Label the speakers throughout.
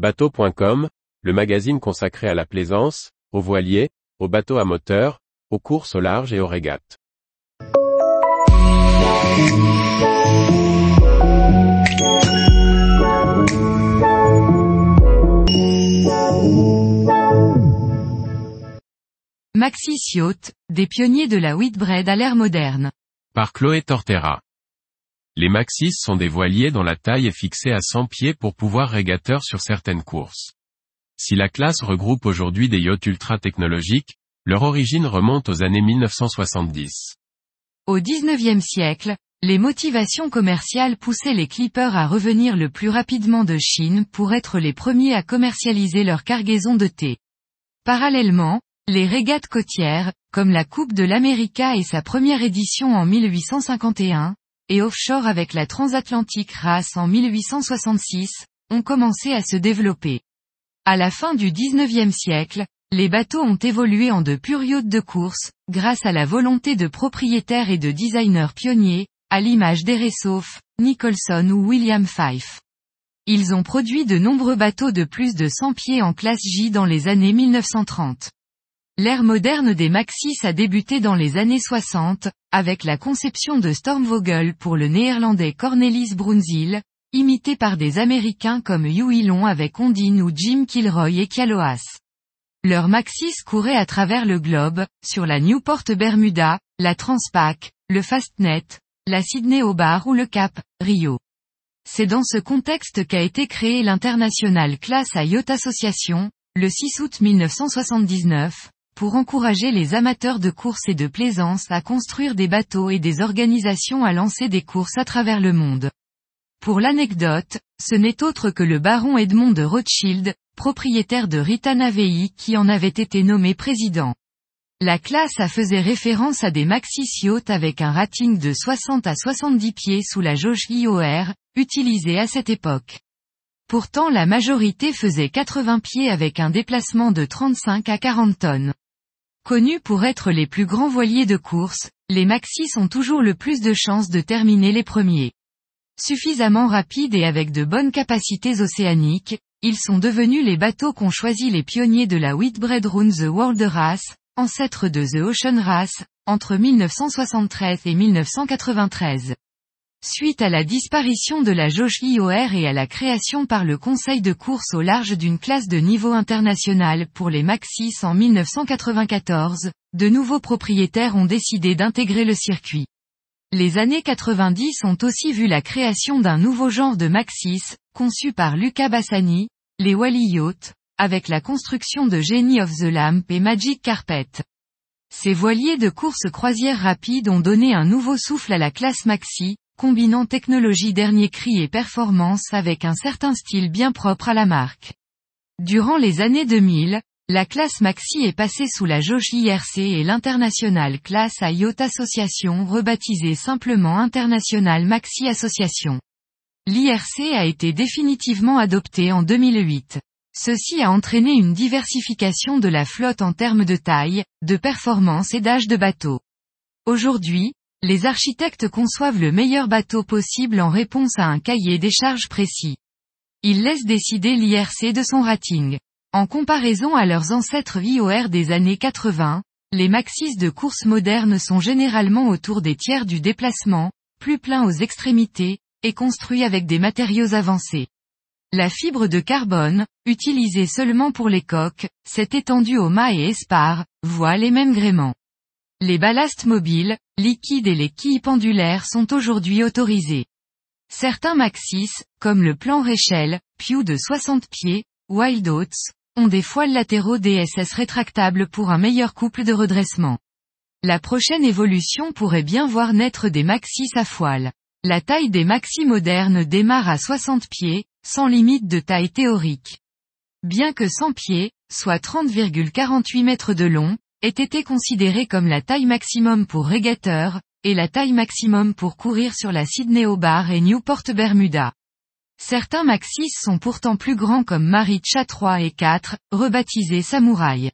Speaker 1: Bateau.com, le magazine consacré à la plaisance, aux voiliers, aux bateaux à moteur, aux courses au large et aux régates.
Speaker 2: Maxis Yacht, des pionniers de la Whitbread à l'ère moderne.
Speaker 1: Par Chloé Tortera. Les Maxis sont des voiliers dont la taille est fixée à 100 pieds pour pouvoir régateur sur certaines courses. Si la classe regroupe aujourd'hui des yachts ultra technologiques, leur origine remonte aux années 1970.
Speaker 2: Au XIXe siècle, les motivations commerciales poussaient les clippers à revenir le plus rapidement de Chine pour être les premiers à commercialiser leur cargaison de thé. Parallèlement, les régates côtières, comme la Coupe de l'América et sa première édition en 1851, et offshore avec la transatlantique Race en 1866, ont commencé à se développer. À la fin du XIXe siècle, les bateaux ont évolué en de purs yachts de course, grâce à la volonté de propriétaires et de designers pionniers, à l'image d'Eresof, Nicholson ou William Fife. Ils ont produit de nombreux bateaux de plus de 100 pieds en classe J dans les années 1930. L'ère moderne des Maxis a débuté dans les années 60, avec la conception de Stormvogel pour le néerlandais Cornelis Brunzil, imité par des Américains comme Hugh Long avec Ondine ou Jim Kilroy et Kialoas. Leurs Maxis couraient à travers le globe, sur la Newport Bermuda, la Transpac, le Fastnet, la Sydney Bar ou le Cap, Rio. C'est dans ce contexte qu'a été créé l'International Class à Yacht Association, le 6 août 1979, pour encourager les amateurs de course et de plaisance à construire des bateaux et des organisations à lancer des courses à travers le monde. Pour l'anecdote, ce n'est autre que le baron Edmond de Rothschild, propriétaire de Rita Navei qui en avait été nommé président. La classe A faisait référence à des maxis yachts avec un rating de 60 à 70 pieds sous la jauge IOR, utilisée à cette époque. Pourtant la majorité faisait 80 pieds avec un déplacement de 35 à 40 tonnes. Connus pour être les plus grands voiliers de course, les maxis ont toujours le plus de chances de terminer les premiers. Suffisamment rapides et avec de bonnes capacités océaniques, ils sont devenus les bateaux qu'ont choisi les pionniers de la Whitbread Run The World Race, ancêtre de The Ocean Race, entre 1973 et 1993. Suite à la disparition de la jauge IOR et à la création par le Conseil de course au large d'une classe de niveau international pour les Maxis en 1994, de nouveaux propriétaires ont décidé d'intégrer le circuit. Les années 90 ont aussi vu la création d'un nouveau genre de Maxis, conçu par Luca Bassani, les Wally Yacht, avec la construction de Genie of the Lamp et Magic Carpet. Ces voiliers de course croisière rapide ont donné un nouveau souffle à la classe Maxi, combinant technologie dernier cri et performance avec un certain style bien propre à la marque. Durant les années 2000, la classe Maxi est passée sous la jauge IRC et l'International Class à Yacht Association rebaptisée simplement International Maxi Association. L'IRC a été définitivement adopté en 2008. Ceci a entraîné une diversification de la flotte en termes de taille, de performance et d'âge de bateau. Aujourd'hui, les architectes conçoivent le meilleur bateau possible en réponse à un cahier des charges précis. Ils laissent décider l'IRC de son rating. En comparaison à leurs ancêtres IOR des années 80, les maxis de course modernes sont généralement autour des tiers du déplacement, plus pleins aux extrémités, et construits avec des matériaux avancés. La fibre de carbone, utilisée seulement pour les coques, s'est étendue aux mâts et espars, voiles et même gréements. Les ballasts mobiles, liquides et les quilles pendulaires sont aujourd'hui autorisés. Certains Maxis, comme le plan Rachel, Pew de 60 pieds, Wild Oats, ont des foiles latéraux DSS rétractables pour un meilleur couple de redressement. La prochaine évolution pourrait bien voir naître des Maxis à foile. La taille des Maxis modernes démarre à 60 pieds, sans limite de taille théorique. Bien que 100 pieds, soit 30,48 mètres de long, ait été considéré comme la taille maximum pour régateur, et la taille maximum pour courir sur la Sydney Bar et Newport Bermuda. Certains Maxis sont pourtant plus grands comme Maricha 3 et 4, rebaptisés Samouraï.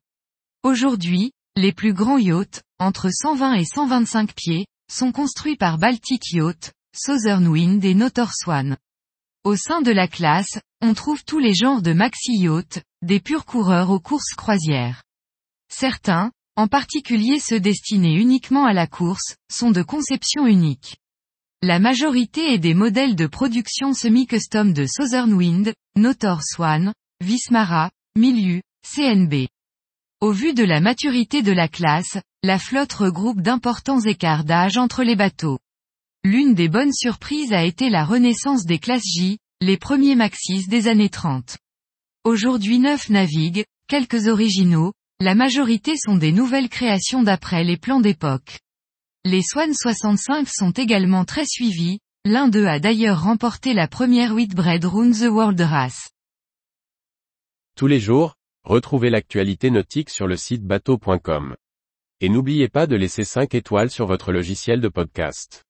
Speaker 2: Aujourd'hui, les plus grands yachts, entre 120 et 125 pieds, sont construits par Baltic Yacht, Southern Wind et Notor Swan. Au sein de la classe, on trouve tous les genres de maxi yachts, des purs coureurs aux courses croisières. Certains, en particulier ceux destinés uniquement à la course, sont de conception unique. La majorité est des modèles de production semi-custom de Southern Wind, Notor Swan, Vismara, Milieu, CNB. Au vu de la maturité de la classe, la flotte regroupe d'importants écarts d'âge entre les bateaux. L'une des bonnes surprises a été la renaissance des classes J, les premiers Maxis des années 30. Aujourd'hui neuf naviguent, quelques originaux, la majorité sont des nouvelles créations d'après les plans d'époque. Les Swan 65 sont également très suivis, l'un d'eux a d'ailleurs remporté la première Whitbread Round the World Race.
Speaker 1: Tous les jours, retrouvez l'actualité nautique sur le site bateau.com. Et n'oubliez pas de laisser 5 étoiles sur votre logiciel de podcast.